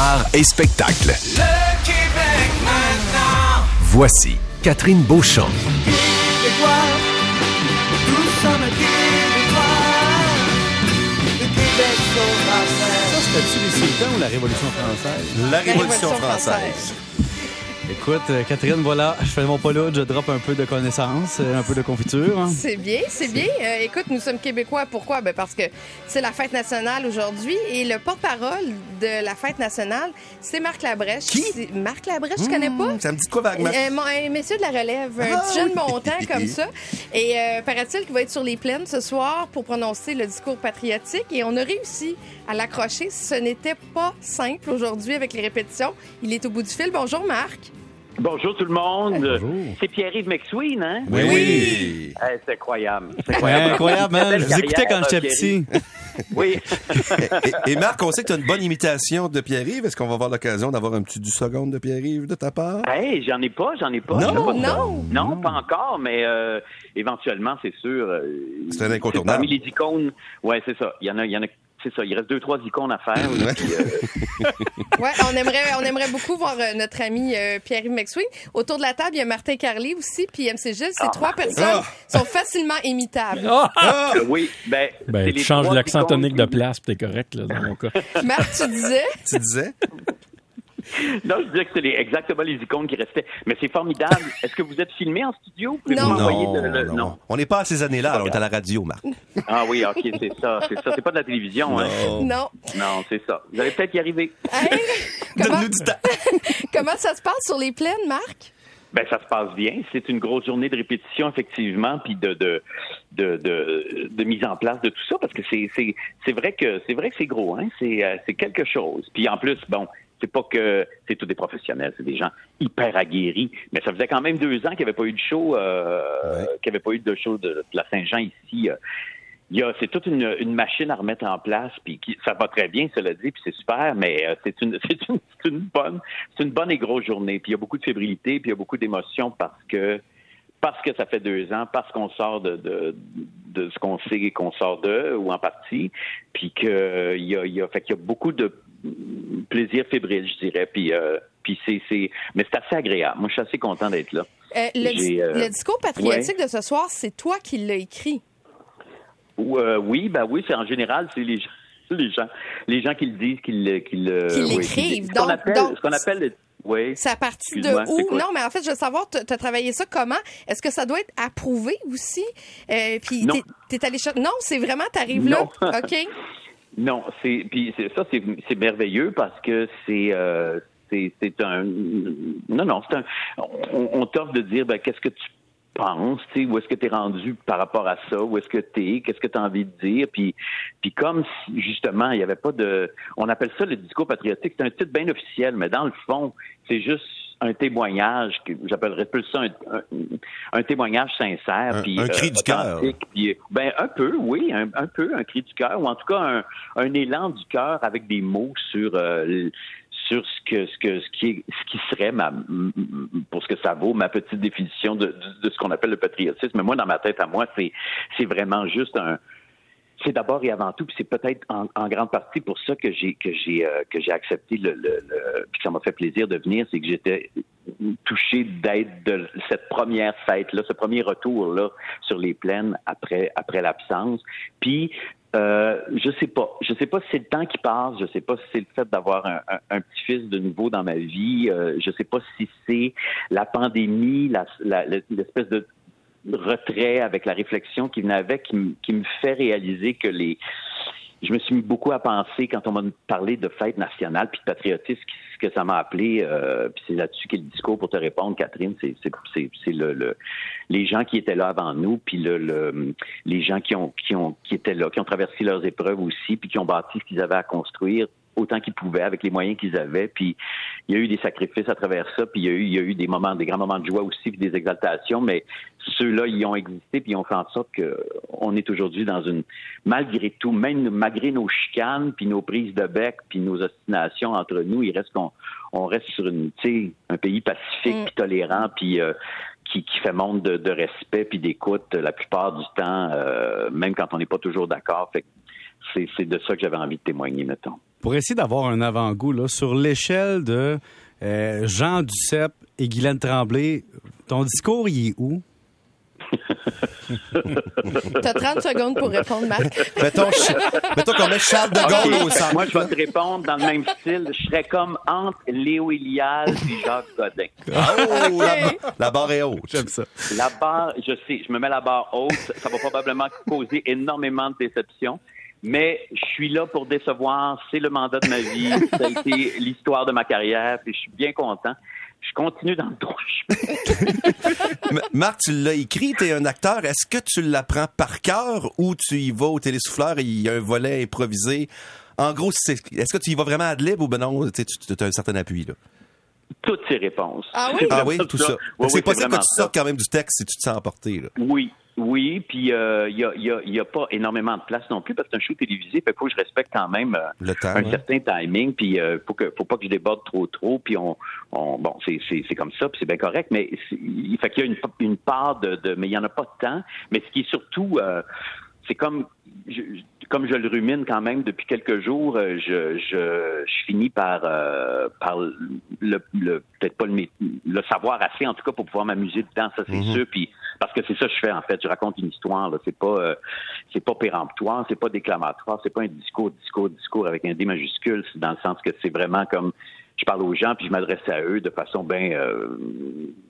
art et spectacle. Le Québec maintenant. Voici Catherine Beauchamp. Ça, c'était-tu les sultans ou la Révolution française? La Révolution Révolution française. Écoute, euh, Catherine, voilà, je fais mon là, je drop un peu de connaissances, euh, un peu de confiture. hein. C'est bien, c'est bien. Euh, écoute, nous sommes québécois. Pourquoi? Ben parce que c'est la fête nationale aujourd'hui et le porte-parole de la fête nationale, c'est Marc Labrèche. Qui? Marc Labrèche, je connais pas? Ça me dit quoi vaguement? Euh, un messieurs de la relève, un Ah, petit jeune oui. montant comme ça. Et euh, paraît-il qu'il va être sur les plaines ce soir pour prononcer le discours patriotique. Et on a réussi à l'accrocher. Ce n'était pas simple aujourd'hui avec les répétitions. Il est au bout du fil. Bonjour, Marc. Bonjour tout le monde. C'est Pierre-Yves McSween, hein? Oui, oui. Eh, c'est incroyable. C'est Ouais, incroyable. incroyable, hein? Je vous écoutais quand j'étais petit. Oui. et, et Marc, on sait que tu as une bonne imitation de Pierre-Yves. Est-ce qu'on va avoir l'occasion d'avoir un petit 10 secondes de Pierre-Yves de ta part? Hey, j'en ai pas, j'en ai pas. Non? Ai pas. Non. Non, pas encore, mais euh, éventuellement, c'est sûr. euh, C'est un incontournable. Parmi les icônes, ouais, c'est ça. Il y en a, il y en a, c'est ça. Il reste deux, trois icônes à faire. puis, euh, Ouais, on aimerait, on aimerait beaucoup voir euh, notre ami euh, Pierre-Yves McSween. Autour de la table, il y a Martin Carly aussi, puis MC Gilles. Ces Ah, trois Martin. personnes Ah. sont facilement imitables. Ah! euh, oui, ben, Ben, tu les changes l'accent tonique de place, puis t'es correct, là, dans mon cas. Marc, tu disais? Tu disais? Non, je disais que c'est les- exactement les icônes qui restaient. Mais c'est formidable. Est-ce que vous êtes filmé en studio? Non. m'envoyer Non, le- le- non. On n'est pas à ces années-là, alors on est à la radio, Marc. Ah oui, ok, c'est ça, c'est ça. C'est pas de la télévision, hein? Non. Non. Non, c'est ça. Vous allez peut-être y arriver. Hey, comment, Donne-nous du temps. comment ça se passe sur les plaines, Marc? Ben ça se passe bien. C'est une grosse journée de répétition effectivement, puis de de, de de de mise en place de tout ça parce que c'est c'est c'est vrai que c'est vrai que c'est gros, hein. C'est euh, c'est quelque chose. Puis en plus, bon, c'est pas que c'est tous des professionnels, c'est des gens hyper aguerris. Mais ça faisait quand même deux ans qu'il n'y avait pas eu de show, euh, Ouais. qu'il n'y avait pas eu de show de, de la Saint-Jean ici. euh. Il y a, c'est toute une, une machine à remettre en place, puis qui, ça va très bien, cela dit, puis c'est super, mais euh, c'est une, c'est une, c'est une bonne, c'est une bonne et grosse journée. Puis il y a beaucoup de fébrilité, puis il y a beaucoup d'émotion parce que, parce que ça fait deux ans, parce qu'on sort de, de, de ce qu'on sait qu'on sort de, ou en partie, puis que il y a, il y a, fait qu'il y a beaucoup de plaisir fébrile, je dirais, puis, euh, puis c'est, c'est, mais c'est assez agréable. Moi, je suis assez content d'être là. Euh, le, euh, le discours patriotique de ce soir, c'est toi qui l'as écrit. Ou, oui, ben oui, c'est en général, c'est les gens, les gens, les gens qui le disent, qui le, qui le, Qui oui, l'écrivent. ce qu'on Donc- appelle, donc- ce qu'on appelle, le- oui. C'est à partir de où? Non, mais en fait, je veux savoir, tu as travaillé ça comment? Est-ce que ça doit être approuvé aussi? Euh, puis t'es- t'es allé Non, c'est vraiment, t'arrives là. Non. OK. Non, c'est puis ça c'est merveilleux parce que c'est euh, c'est c'est un non non c'est un on, on t'offre de dire ben qu'est-ce que tu penses, tu sais, où est-ce que tu es rendu par rapport à ça, où est-ce que tu es, qu'est-ce que tu envie de dire, puis puis comme si, justement, il n'y avait pas de on appelle ça le discours patriotique, c'est un titre bien officiel, mais dans le fond, c'est juste un témoignage, que j'appellerais plus ça un, un, un témoignage sincère, Un- puis un cri du cœur. ben un peu, oui, un, un peu un cri du cœur, ou en tout cas un, un élan du cœur avec des mots sur euh, sur ce que ce que ce qui est, ce qui serait ma pour ce que ça vaut ma petite définition de, de, de ce qu'on appelle le patriotisme. Mais moi, dans ma tête à moi, c'est c'est vraiment juste un c'est d'abord et avant tout, puis c'est peut-être en, en grande partie pour ça que j'ai que j'ai euh, que j'ai accepté le, le, le- puis que ça m'a fait plaisir de venir, c'est que j'étais touché d'être de cette première fête là, ce premier retour là sur les plaines après après l'absence. Puis euh, je sais pas, je sais pas si c'est le temps qui passe, je sais pas si c'est le fait d'avoir un, un- petit-fils de nouveau dans ma vie, euh, je sais pas si c'est la pandémie, la- la- l'espèce de retrait avec la réflexion qui venait avec, qui, me- qui me fait réaliser que les. Je me suis mis beaucoup à penser quand on m'a parlé de fête nationale puis de patriotisme, ce que ça m'a appelé. euh, puis c'est là-dessus qu'est le discours pour te répondre, Catherine. C'est le, le les gens qui étaient là avant nous, puis le, le les gens qui ont qui ont qui étaient là, qui ont traversé leurs épreuves aussi, puis qui ont bâti ce qu'ils avaient à construire autant qu'ils pouvaient avec les moyens qu'ils avaient. Puis il y a eu des sacrifices à travers ça, puis il y a eu, il y a eu des moments, des grands moments de joie aussi, puis des exaltations, mais ceux-là, ils ont existé, puis ils ont fait en sorte qu'on est aujourd'hui dans une, malgré tout, même malgré nos chicanes, puis nos prises de bec, puis nos ostinations entre nous, il reste qu'on on reste sur une, tu sais, un pays pacifique, Mm. puis tolérant, puis euh, qui, qui fait montre de, de respect puis d'écoute la plupart du temps, euh, même quand on n'est pas toujours d'accord. Fait c'est de ça que j'avais envie de témoigner, mettons. Pour essayer d'avoir un avant-goût, là, sur l'échelle de euh, Jean Duceppe et Guylaine Tremblay, ton discours, il est où? T'as 30 secondes pour répondre, Marc. Mettons, mettons qu'on met Charles de Gaulle au centre. Moi, je vais te répondre dans le même style. Je serais comme entre Léo Ilial et Jacques Godin. Oh, la, ba- la barre est haute. J'aime ça. La barre, je sais, je me mets la barre haute. Ça va probablement causer énormément de déception. Mais je suis là pour décevoir. C'est le mandat de ma vie. Ça a été l'histoire de ma carrière. Puis je suis bien content. Je continue dans le. M- Marc, tu l'as écrit, tu es un acteur. Est-ce que tu l'apprends par cœur ou tu y vas au télésouffleur et il y a un volet improvisé? En gros, est-ce que tu y vas vraiment ad lib ou ben non, tu as un certain appui? Là? Toutes ces réponses. Ah oui? Ah oui, tout ça. Oui, c'est oui, possible que tu ça. sortes quand même du texte si tu te sens emporté. Là. Oui, oui, puis il euh, y, a, y, a, y a pas énormément de place non plus parce que c'est un show télévisé, fait qu'il faut que je respecte quand même euh, Le temps, un certain timing, puis euh, faut que faut pas que je déborde trop trop, puis on, on bon c'est comme ça, puis c'est bien correct, mais il fait qu'il y a une, une part de, de mais il y en a pas de temps, mais ce qui est surtout euh, c'est comme je, comme je le rumine quand même depuis quelques jours, euh, je, je, je finis par euh, par le, le peut-être pas le, le savoir assez en tout cas pour pouvoir m'amuser dedans, ça c'est sûr. Puis parce que c'est ça que je fais en fait, je raconte une histoire. C'est pas euh, c'est pas péremptoire, c'est pas déclamatoire, c'est pas un discours, discours, discours avec un D majuscule. C'est dans le sens que c'est vraiment comme je parle aux gens puis je m'adresse à eux de façon bien euh,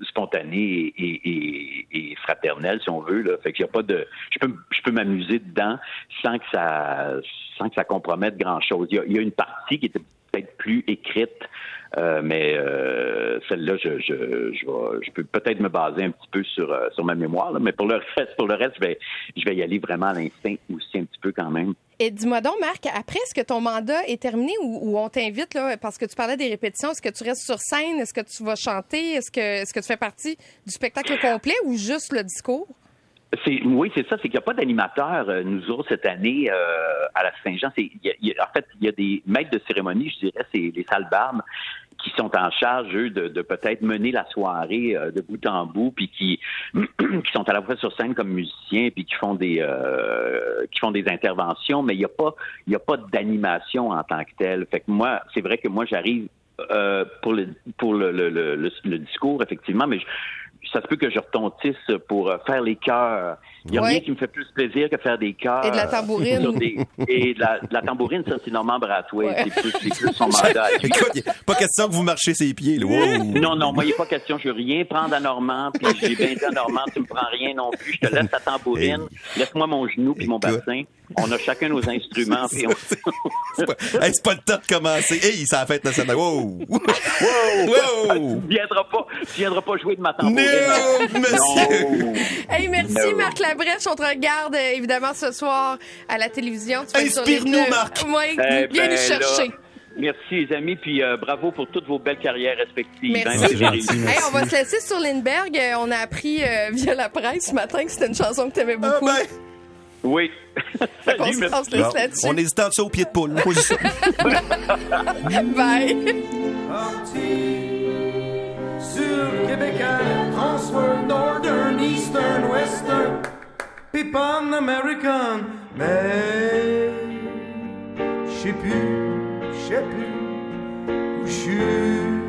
spontanée et, et, et- et fraternelle si on veut là. Fait qu'il y a pas de je peux je peux m'amuser dedans sans que ça sans que ça compromette grand chose. Il y a, il y a une partie qui était peut-être plus écrite, euh, mais euh, celle-là, je, je, je, peux peut-être me baser un petit peu sur, euh, sur ma mémoire, là, mais pour le reste, pour le reste, je vais, je vais y aller vraiment à l'instinct aussi un petit peu quand même. Et dis-moi donc, Marc, après, est-ce que ton mandat est terminé ou, ou on t'invite, là, parce que tu parlais des répétitions, est-ce que tu restes sur scène? Est-ce que tu vas chanter? Est-ce que, est-ce que tu fais partie du spectacle complet ou juste le discours? Oui, c'est ça, c'est qu'il n'y a pas d'animateur, euh, nous autres, cette année, euh, à la Saint-Jean. En fait, il y a des maîtres de cérémonie, je dirais, c'est les salles barbes qui sont en charge, eux, de, de peut-être mener la soirée euh, de bout en bout, puis qui, qui sont à la fois sur scène comme musiciens, puis qui font des euh, qui font des interventions, mais il n'y a pas il y a pas d'animation en tant que telle. Fait que moi, c'est vrai que moi, j'arrive euh, pour le pour le, le, le- le discours, effectivement, mais je- ça se peut que je retontisse pour euh, faire les chœurs. Il n'y a Ouais. rien qui me fait plus plaisir que faire des chœurs. Et de la tambourine. des- et de la, de la tambourine, ça, c'est Normand Brathwaite. Ouais. C'est plus, c'est plus son mandat. Écoute, pas question que vous marchiez ses pieds. Là. Wow. Non, non, moi, il n'est pas question. Je veux rien prendre à Normand, puis j'ai bien dit à Normand, tu me prends rien non plus. Je te laisse ta tambourine, laisse-moi mon genou puis mon bassin. On a chacun nos instruments, puis on... C'est pas, hey, c'est pas le temps de commencer. Hey, ça a fait nationale. Wow! Wow! Tu viendras pas, tu viendras pas jouer de ma tambourine. Non, monsieur! Non. Hey, merci, No. Marc Labrèche. On te regarde, euh, évidemment, ce soir à la télévision. Inspire-nous. Marc. Oui, Eh viens ben, nous chercher. là, Merci, les amis, puis euh, bravo pour toutes vos belles carrières respectives. Merci. Hein, Hey, on va se laisser sur Lindbergh. Euh, On a appris euh, via la presse ce matin que c'était une chanson que tu aimais Ah beaucoup. ben, Oui. Salut, se- merci. on se laisse bon, là-dessus. on hésitait en dessous au pied de poule. Ça. Bye. Sur Québécois, Transworld, Northern, Eastern, Western, puis Pan American. Mais je sais plus, je sais plus où je suis.